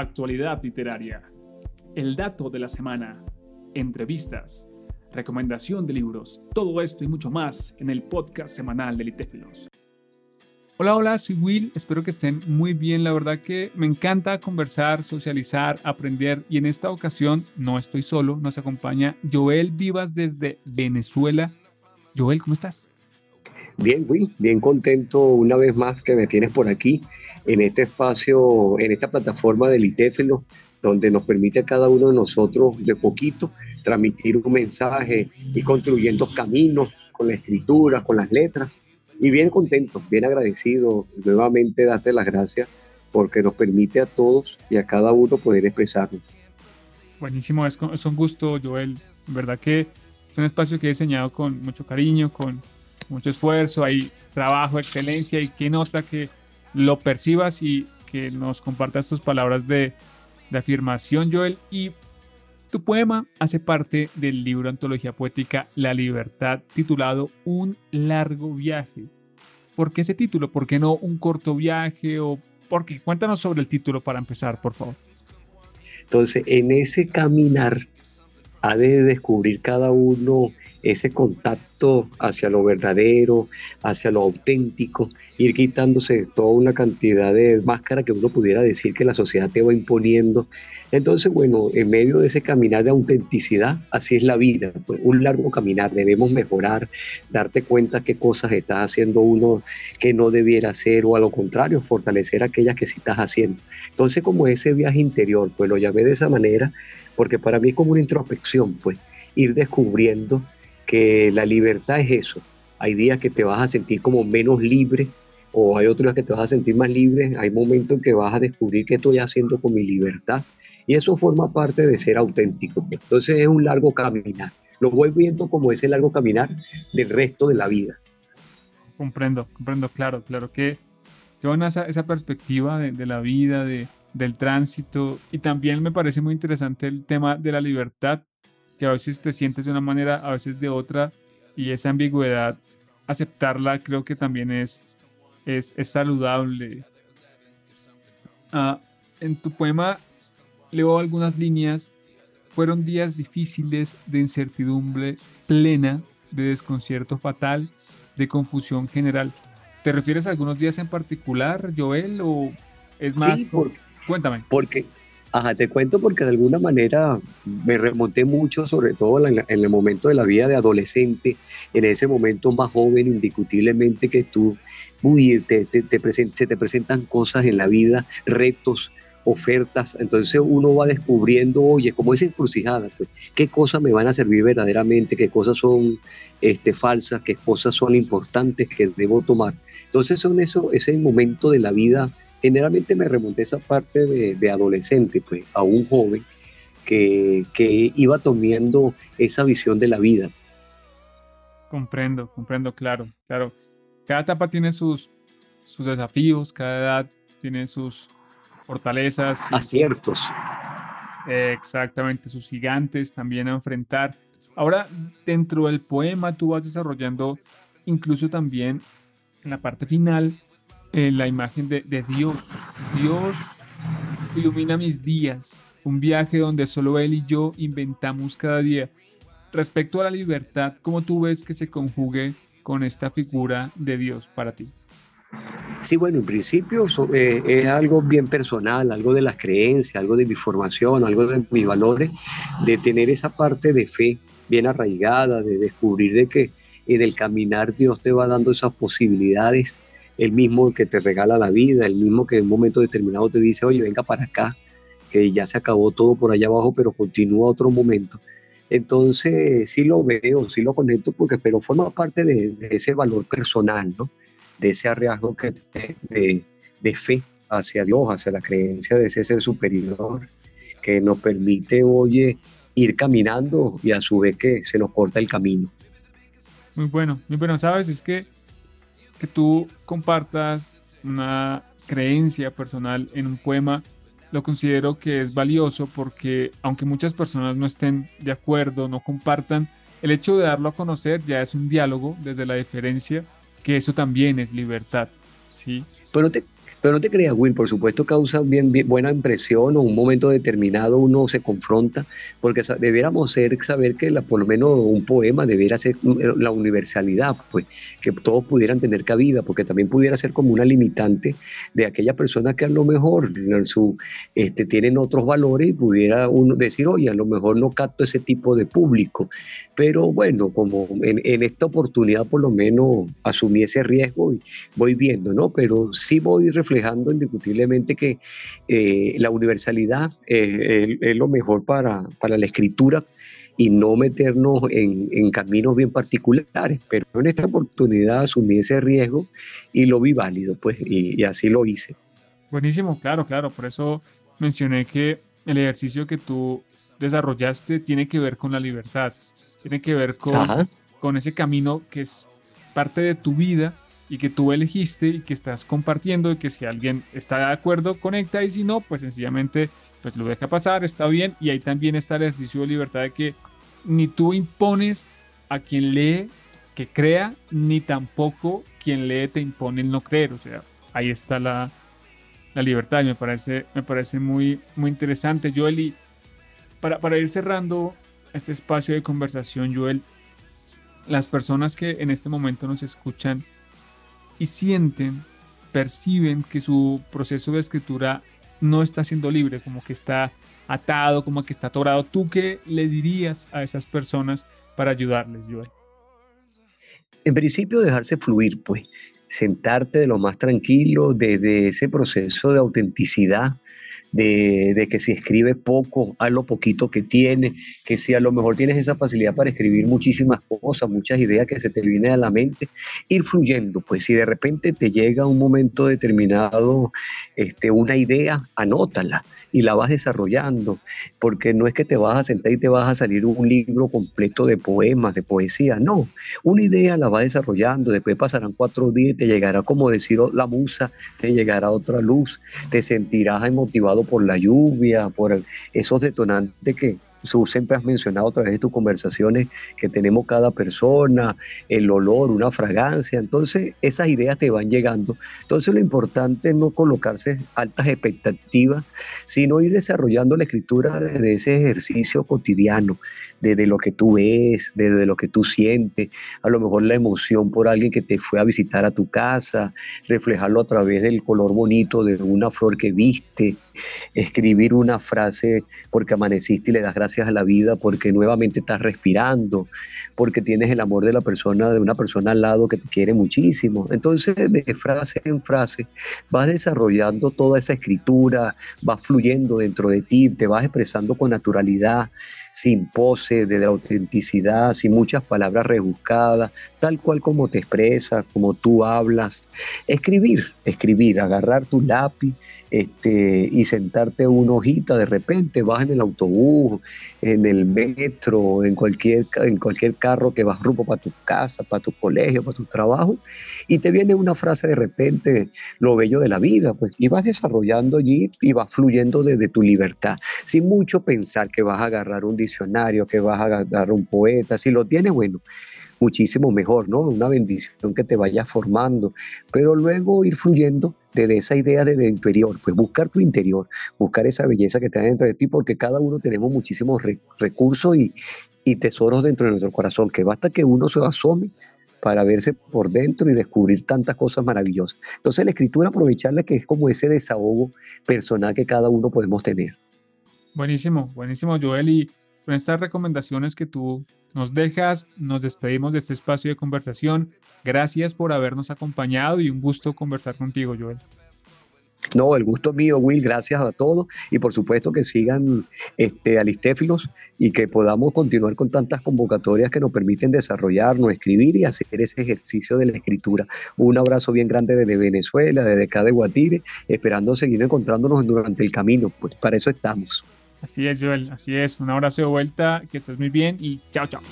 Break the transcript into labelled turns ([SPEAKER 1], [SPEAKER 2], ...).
[SPEAKER 1] actualidad literaria, el dato de la semana, entrevistas, recomendación de libros, todo esto y mucho más en el podcast semanal de Litéfilos. Hola, hola, soy Will, espero que estén muy bien, la verdad que me encanta conversar, socializar, aprender y en esta ocasión no estoy solo, nos acompaña Joel Vivas desde Venezuela. Joel, ¿cómo estás?
[SPEAKER 2] Bien, Will, bien contento una vez más que me tienes por aquí en este espacio, en esta plataforma del ITEFELO, donde nos permite a cada uno de nosotros de poquito transmitir un mensaje y construyendo caminos con la escritura, con las letras. Y bien contento, bien agradecido, nuevamente darte las gracias porque nos permite a todos y a cada uno poder expresarnos.
[SPEAKER 1] Buenísimo, es, es un gusto, Joel. verdad que es un espacio que he diseñado con mucho cariño, con mucho esfuerzo, hay trabajo, excelencia y que nota que lo percibas y que nos compartas tus palabras de, de afirmación, Joel. Y tu poema hace parte del libro Antología Poética La Libertad, titulado Un largo viaje. ¿Por qué ese título? ¿Por qué no un corto viaje? O por qué? Cuéntanos sobre el título para empezar, por favor.
[SPEAKER 2] Entonces, en ese caminar ha de descubrir cada uno ese contacto hacia lo verdadero, hacia lo auténtico, ir quitándose toda una cantidad de máscara que uno pudiera decir que la sociedad te va imponiendo. Entonces, bueno, en medio de ese caminar de autenticidad, así es la vida, pues, un largo caminar, debemos mejorar, darte cuenta qué cosas estás haciendo uno que no debiera hacer o a lo contrario, fortalecer aquellas que sí estás haciendo. Entonces, como ese viaje interior, pues lo llamé de esa manera, porque para mí es como una introspección, pues ir descubriendo que la libertad es eso. Hay días que te vas a sentir como menos libre o hay otros que te vas a sentir más libre. Hay momentos en que vas a descubrir qué estoy haciendo con mi libertad. Y eso forma parte de ser auténtico. Entonces es un largo caminar. Lo voy viendo como ese largo caminar del resto de la vida.
[SPEAKER 1] Comprendo, comprendo, claro, claro que, que buena esa, esa perspectiva de, de, la vida, de, del tránsito. Y también me parece muy interesante el tema de la libertad, que a veces te sientes de una manera, a veces de otra, y esa ambigüedad, aceptarla creo que también es, es, es saludable. Ah, en tu poema leo algunas líneas. Fueron días difíciles de incertidumbre plena, de desconcierto fatal, de confusión general. ¿Te refieres a algunos días en particular, Joel, o es más?
[SPEAKER 2] Sí, porque,
[SPEAKER 1] cuéntame.
[SPEAKER 2] Porque Ajá, te cuento porque de alguna manera me remonté mucho, sobre todo en, el momento de la vida de adolescente, en ese momento más joven, indiscutiblemente que tú, uy, te, te, te se te presentan cosas en la vida, retos, ofertas, entonces uno va descubriendo, oye, como es encrucijada, pues, qué cosas me van a servir verdaderamente, qué cosas son este, falsas, qué cosas son importantes que debo tomar. Entonces son eso, ese momento de la vida generalmente me remonté a esa parte de, adolescente, pues, a un joven que, que, iba tomando esa visión de la vida.
[SPEAKER 1] Comprendo, comprendo, claro, claro. Cada etapa tiene sus, sus desafíos, cada edad tiene sus fortalezas.
[SPEAKER 2] Aciertos.
[SPEAKER 1] exactamente, sus gigantes también a enfrentar. Ahora, dentro del poema tú vas desarrollando incluso también en la parte final eh, la imagen de, de Dios. Dios ilumina mis días, un viaje donde solo Él y yo inventamos cada día. Respecto a la libertad, ¿cómo tú ves que se conjugue con esta figura de Dios para ti?
[SPEAKER 2] Sí, bueno, en principio eh, es algo bien personal, algo de las creencias, algo de mi formación, algo de mis valores, de tener esa parte de fe bien arraigada, de descubrir de que en el caminar Dios te va dando esas posibilidades el mismo que te regala la vida, el mismo que en un momento determinado te dice, oye, venga para acá, que ya se acabó todo por allá abajo, pero continúa otro momento. Entonces, sí lo veo, sí lo conecto, porque, pero forma parte de, ese valor personal, ¿no? De ese arriesgo que de, de fe hacia Dios, hacia la creencia de ese ser superior, que nos permite, oye, ir caminando y a su vez que se nos corta el camino.
[SPEAKER 1] Muy bueno, muy bueno, sabes, es que que tú compartas una creencia personal en un poema, lo considero que es valioso porque aunque muchas personas no estén de acuerdo, no compartan, el hecho de darlo a conocer ya es un diálogo desde la diferencia, que eso también es libertad, ¿sí?
[SPEAKER 2] Pero te, Pero no te creas, Will, por supuesto causa bien, buena impresión o un momento determinado uno se confronta, porque debiéramos ser, saber que la, por lo menos un poema debiera ser la universalidad, pues, que todos pudieran tener cabida, porque también pudiera ser como una limitante de aquellas personas que a lo mejor su, este, tienen otros valores y pudiera uno decir, oye, a lo mejor no capto ese tipo de público. Pero bueno, como en, en esta oportunidad por lo menos asumí ese riesgo y voy viendo, ¿no? Pero sí voy reflejando indiscutiblemente que eh, la universalidad es, lo mejor para, para, la escritura y no meternos en, en, caminos bien particulares. Pero en esta oportunidad asumí ese riesgo y lo vi válido, pues, y, así lo hice.
[SPEAKER 1] Buenísimo, claro, claro. Por eso mencioné que el ejercicio que tú desarrollaste tiene que ver con la libertad, tiene que ver con, con ese camino que es parte de tu vida y que tú elegiste y que estás compartiendo y que si alguien está de acuerdo conecta y si no pues sencillamente pues lo deja pasar está bien y ahí también está el ejercicio de libertad de que ni tú impones a quien lee que crea ni tampoco quien lee te impone el no creer o sea ahí está la, la libertad y me parece me parece muy muy interesante. Joel y para, para ir cerrando este espacio de conversación Joel las personas que en este momento nos escuchan y sienten, perciben que su proceso de escritura no está siendo libre, como que está atado, como que está atorado. ¿Tú qué le dirías a esas personas para ayudarles, Joel?
[SPEAKER 2] En principio, dejarse fluir, pues, sentarte de lo más tranquilo, desde ese proceso de autenticidad, de, que si escribe poco, haz lo poquito que tiene, que si a lo mejor tienes esa facilidad para escribir muchísimas cosas, muchas ideas que se te vienen a la mente, ir fluyendo, pues si de repente te llega un momento determinado, este, una idea, anótala y la vas desarrollando, porque no es que te vas a sentar y te vas a salir un libro completo de poemas, de poesía, no, una idea la vas desarrollando, después pasarán cuatro días y te llegará, como decir la musa, te llegará otra luz, te sentirás motivado por la lluvia, por esos detonantes que, siempre has mencionado a través de tus conversaciones que tenemos cada persona, el olor, una fragancia, entonces esas ideas te van llegando. Entonces lo importante es no colocarse altas expectativas, sino ir desarrollando la escritura desde ese ejercicio cotidiano, desde lo que tú ves, desde lo que tú sientes, a lo mejor la emoción por alguien que te fue a visitar a tu casa, reflejarlo a través del color bonito de una flor que viste, escribir una frase porque amaneciste y le das gracias a la vida, porque nuevamente estás respirando, porque tienes el amor de la persona, de una persona al lado que te quiere muchísimo. Entonces, de frase en frase, vas desarrollando toda esa escritura, vas fluyendo dentro de ti, te vas expresando con naturalidad, sin pose, de la autenticidad, sin muchas palabras rebuscadas, tal cual como te expresas, como tú hablas. Escribir, escribir, agarrar tu lápiz este, y sentarte una hojita, de repente vas en el autobús, en el metro, en cualquier, en cualquier carro que vas rumbo para tu casa, para tu colegio, para tu trabajo, y te viene una frase de repente, lo bello de la vida, pues, y vas desarrollando allí y vas fluyendo desde tu libertad, sin mucho pensar que vas a agarrar un diccionario, que vas a agarrar un poeta, si lo tienes, bueno, muchísimo mejor, ¿no? Una bendición que te vaya formando, pero luego ir fluyendo desde esa idea de interior, pues buscar tu interior, buscar esa belleza que está dentro de ti, porque cada uno tenemos muchísimos recursos y, y tesoros dentro de nuestro corazón, que basta que uno se asome para verse por dentro y descubrir tantas cosas maravillosas. Entonces la escritura aprovecharla que es como ese desahogo personal que cada uno podemos tener.
[SPEAKER 1] Buenísimo, buenísimo Joel y con estas recomendaciones que tú nos dejas, nos despedimos de este espacio de conversación. Gracias por habernos acompañado y un gusto conversar contigo, Joel.
[SPEAKER 2] No, el gusto mío, Will, gracias a todos y por supuesto que sigan este, Alistéfilos y que podamos continuar con tantas convocatorias que nos permiten desarrollarnos, escribir y hacer ese ejercicio de la escritura. Un abrazo bien grande desde Venezuela, desde acá de Guatire, esperando seguir encontrándonos durante el camino, pues para eso estamos.
[SPEAKER 1] Así es, Joel, así es. Un abrazo de vuelta, que estés muy bien y chao, chao.